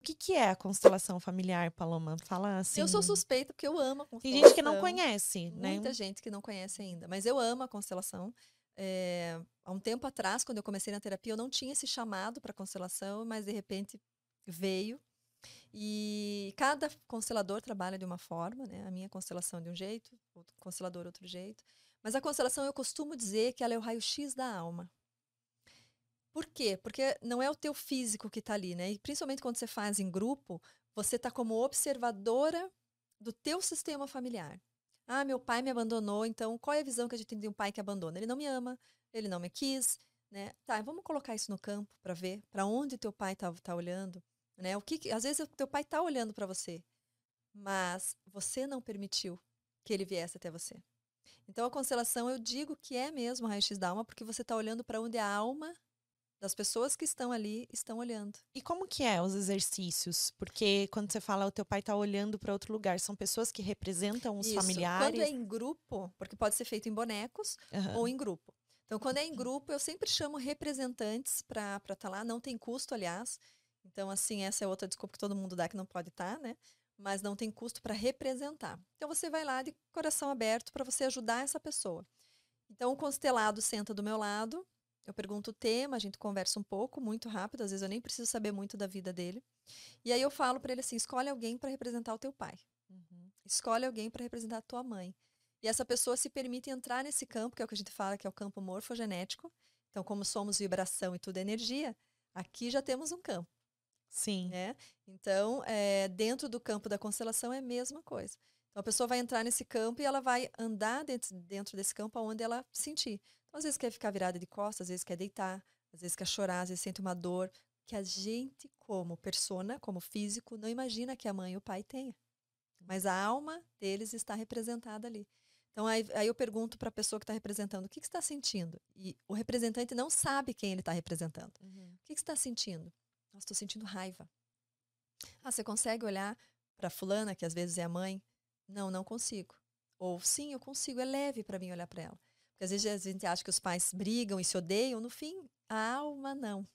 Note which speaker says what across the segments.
Speaker 1: O que, que é a constelação familiar, Paloma? Fala assim.
Speaker 2: Eu sou suspeita porque eu amo a constelação.
Speaker 1: Tem gente que não conhece, né?
Speaker 2: Muita gente que não conhece ainda. Mas eu amo a constelação. É, há um tempo atrás, quando eu comecei na terapia, eu não tinha esse chamado para constelação, mas de repente veio. E cada constelador trabalha de uma forma, né? A minha constelação de um jeito, o constelador outro jeito. Mas a constelação eu costumo dizer que ela é o raio-x da alma. Por quê? Porque não é o teu físico que está ali, né? E principalmente quando você faz em grupo, você está como observadora do teu sistema familiar. Ah, meu pai me abandonou, então qual é a visão que a gente tem de um pai que abandona? Ele não me ama, ele não me quis, né? Tá, vamos colocar isso no campo para ver para onde teu pai está tá olhando, né? O que, às vezes o teu pai está olhando para você, mas você não permitiu que ele viesse até você. Então a constelação eu digo que é mesmo raio-x da alma, porque você está olhando para onde a alma das pessoas que estão ali estão olhando.
Speaker 1: E como que é os exercícios? Porque quando você fala o teu pai está olhando para outro lugar, são pessoas que representam os
Speaker 2: Isso.
Speaker 1: familiares.
Speaker 2: Quando é em grupo, porque pode ser feito em bonecos
Speaker 1: Aham.
Speaker 2: ou em grupo. Então, quando é em grupo, eu sempre chamo representantes para estar tá lá. Não tem custo, aliás. Então, assim, essa é outra desculpa que todo mundo dá que não pode estar, né? Mas não tem custo para representar. Então, você vai lá de coração aberto para você ajudar essa pessoa. Então, o constelado senta do meu lado, eu pergunto o tema, a gente conversa um pouco, muito rápido, às vezes eu nem preciso saber muito da vida dele. E aí eu falo para ele assim: escolhe alguém para representar o teu pai.
Speaker 1: Uhum.
Speaker 2: Escolhe alguém para representar a tua mãe. E essa pessoa se permite entrar nesse campo, que é o que a gente fala que é o campo morfogenético. Então, como somos vibração e tudo é energia, aqui já temos um campo,
Speaker 1: Sim.
Speaker 2: né? Então, é, dentro do campo da constelação é a mesma coisa. Então, a pessoa vai entrar nesse campo e ela vai andar dentro, dentro desse campo aonde ela sentir. Então, às vezes quer ficar virada de costas, às vezes quer deitar, às vezes quer chorar, às vezes sente uma dor que a gente, como persona, como físico, não imagina que a mãe e o pai tenha. Mas a alma deles está representada ali. Então, aí, aí eu pergunto para a pessoa que está representando, o que, que está sentindo? E o representante não sabe quem ele está representando.
Speaker 1: Uhum.
Speaker 2: O que, que está sentindo? Nossa, estou sentindo raiva. Ah, você consegue olhar para fulana, que às vezes é a mãe? Não, não consigo. Ou sim, eu consigo, é leve para mim olhar para ela. Porque às vezes a gente acha que os pais brigam e se odeiam, no fim, a alma não.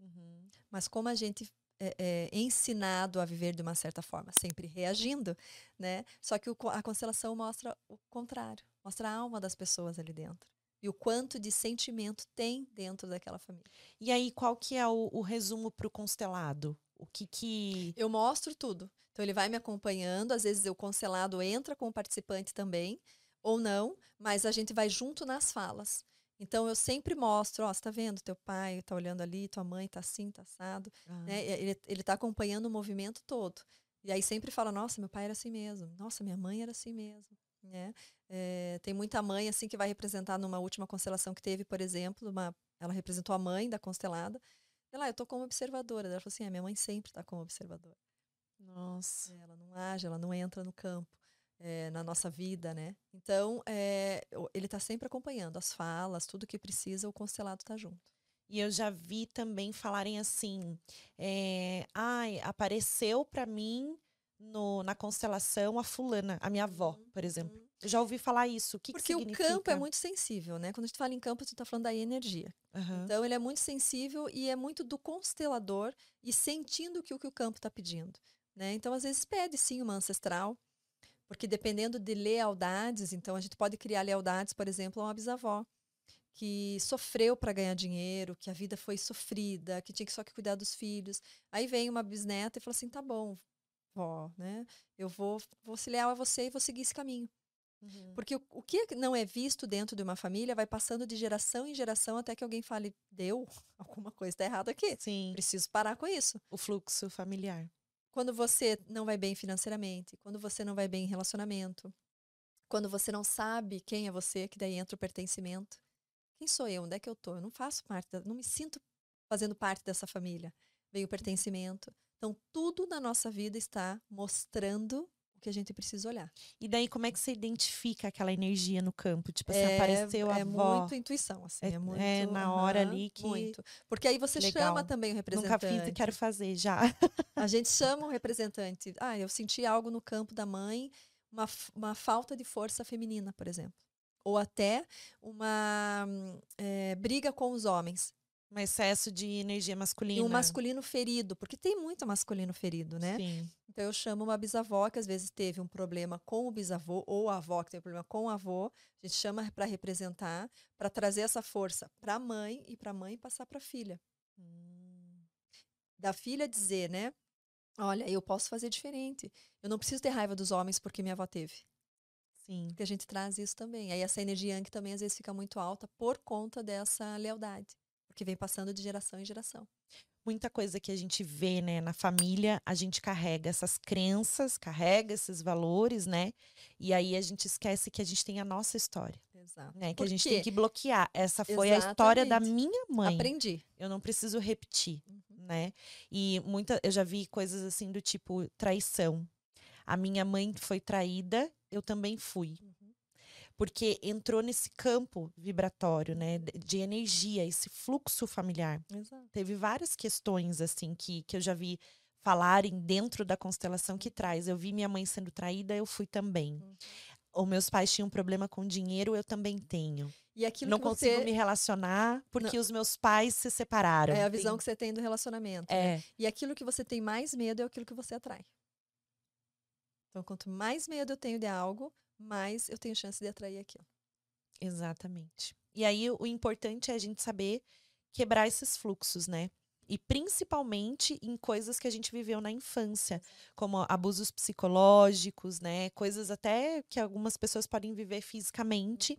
Speaker 1: Uhum.
Speaker 2: Mas como a gente é, é ensinado a viver de uma certa forma, sempre reagindo, né? Só que o a constelação mostra o contrário, mostra a alma das pessoas ali dentro. E o quanto de sentimento tem dentro daquela família.
Speaker 1: E aí, qual que é o, o resumo para o constelado? O que que.
Speaker 2: Eu mostro tudo. Então ele vai me acompanhando, às vezes o constelado entra com o participante também, ou não, mas a gente vai junto nas falas. Então eu sempre mostro, ó, você tá vendo, teu pai tá olhando ali, tua mãe tá assim, tá assado,
Speaker 1: Ah,
Speaker 2: né? Ele, ele tá acompanhando o movimento todo. E aí sempre fala, nossa, meu pai era assim mesmo, nossa, minha mãe era assim mesmo, né? É, tem muita mãe assim que vai representar numa última constelação que teve, por exemplo, uma, ela representou a mãe da constelada. Ela, ah, eu tô como observadora. Ela falou assim, a minha mãe sempre tá como observadora.
Speaker 1: Nossa.
Speaker 2: É, Ela não age, ela não entra no campo, é, na nossa vida, né? Então, é, o- ele está sempre acompanhando as falas, tudo que precisa, o constelado está junto.
Speaker 1: E eu já vi também falarem assim: é, ai, apareceu para mim no, na constelação a fulana, a minha avó,
Speaker 2: Uhum,
Speaker 1: por exemplo.
Speaker 2: uhum.
Speaker 1: Eu já ouvi falar isso. O que, que
Speaker 2: Porque o
Speaker 1: significa?
Speaker 2: campo é muito sensível, né? Quando a gente fala em campo, a gente está falando da energia.
Speaker 1: Aham.
Speaker 2: Então, ele é muito sensível e é muito do constelador e sentindo que o que o campo está pedindo. Né? Então, às vezes, pede sim uma ancestral, porque dependendo de lealdades, então a gente pode criar lealdades, por exemplo, a uma bisavó que sofreu para ganhar dinheiro, que a vida foi sofrida, que tinha que só que cuidar dos filhos. Aí vem uma bisneta e fala assim: tá bom, vó, né? Eu vou, vou ser leal a você e vou seguir esse caminho.
Speaker 1: Uhum.
Speaker 2: Porque o, o que não é visto dentro de uma família vai passando de geração em geração até que alguém fale: deu, alguma coisa está errada aqui.
Speaker 1: Sim,
Speaker 2: Preciso parar com isso.
Speaker 1: o fluxo familiar.
Speaker 2: Quando você não vai bem financeiramente, quando você não vai bem em relacionamento, quando você não sabe quem é você, que daí entra o pertencimento. Quem sou eu? Onde é que eu tô? Eu não faço parte, da, não me sinto fazendo parte dessa família. Veio o pertencimento. Então, tudo na nossa vida está mostrando o que a gente precisa olhar.
Speaker 1: E daí, como é que você identifica aquela energia no campo? Tipo assim,
Speaker 2: é,
Speaker 1: apareceu a
Speaker 2: é
Speaker 1: avó.
Speaker 2: muito intuição, assim.
Speaker 1: É-
Speaker 2: É, muito,
Speaker 1: é na hora
Speaker 2: aham,
Speaker 1: ali que-
Speaker 2: Muito. Porque aí você
Speaker 1: Legal.
Speaker 2: chama também o
Speaker 1: Nunca
Speaker 2: representante.
Speaker 1: fiz e quero fazer já.
Speaker 2: A gente chama o representante. Ah, eu senti algo no campo da mãe, uma, uma falta de força feminina, por exemplo. Ou até uma eh, briga com os homens.
Speaker 1: Um excesso de energia masculina.
Speaker 2: E um masculino ferido, porque tem muito masculino ferido, né?
Speaker 1: Sim.
Speaker 2: Então eu chamo uma bisavó que às vezes teve um problema com o bisavô, ou a avó que teve um problema com o avô. A gente chama para representar, para trazer essa força para a mãe e para a mãe passar para a filha.
Speaker 1: Hum.
Speaker 2: Da filha dizer, né? Olha, eu posso fazer diferente. Eu não preciso ter raiva dos homens porque minha avó teve.
Speaker 1: Sim.
Speaker 2: Porque a gente traz isso também. Aí essa energia yang também às vezes fica muito alta por conta dessa lealdade, porque vem passando de geração em geração.
Speaker 1: Muita coisa que a gente vê, né, na família, a gente carrega essas crenças, carrega esses valores, né? E aí a gente esquece que a gente tem a nossa história,
Speaker 2: Exato.
Speaker 1: né? Que a gente tem que bloquear. Essa foi a história da
Speaker 2: Exatamente.
Speaker 1: minha mãe.
Speaker 2: Aprendi.
Speaker 1: Eu não preciso repetir.
Speaker 2: Uhum.
Speaker 1: né? E muita, eu já vi coisas assim do tipo traição. A minha mãe foi traída, eu também fui. Porque entrou nesse campo vibratório, né? de- energia, esse fluxo familiar.
Speaker 2: Exato.
Speaker 1: Teve várias questões, assim, que, que eu já vi falarem dentro da constelação que traz. Eu vi minha mãe sendo traída, eu fui também.
Speaker 2: Uhum.
Speaker 1: Ou meus pais tinham problema com dinheiro, eu também tenho.
Speaker 2: E aquilo
Speaker 1: não consigo
Speaker 2: você
Speaker 1: me relacionar porque os meus pais se separaram.
Speaker 2: é a visão
Speaker 1: Tem-
Speaker 2: que você tem do relacionamento. né?
Speaker 1: É,
Speaker 2: E aquilo que você tem mais medo é aquilo que você atrai. Então, quanto mais medo eu tenho de algo, mais eu tenho chance de atrair aquilo.
Speaker 1: Exatamente. E aí o importante é a gente saber quebrar esses fluxos, né? E principalmente em coisas que a gente viveu na infância, como abusos psicológicos, né? Coisas até que algumas pessoas podem viver fisicamente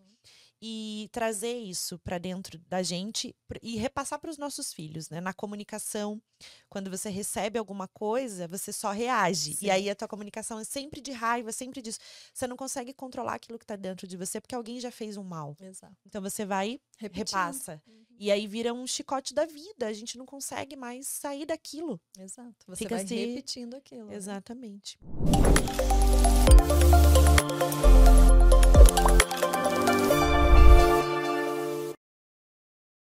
Speaker 1: e trazer isso para dentro da gente e repassar para os nossos filhos, né? Na comunicação, quando você recebe alguma coisa, você só reage.
Speaker 2: Sim.
Speaker 1: E aí a tua comunicação é sempre de raiva, sempre disso. Você não consegue controlar aquilo que está dentro de você porque alguém já fez um mal.
Speaker 2: Exato.
Speaker 1: Então você vai,
Speaker 2: Repetindo.
Speaker 1: repassa.
Speaker 2: Uhum.
Speaker 1: E aí vira um chicote da vida. A gente não consegue mais sair daquilo.
Speaker 2: Exato. Você
Speaker 1: Fica
Speaker 2: vai
Speaker 1: se-
Speaker 2: repetindo aquilo. né?
Speaker 1: Exatamente.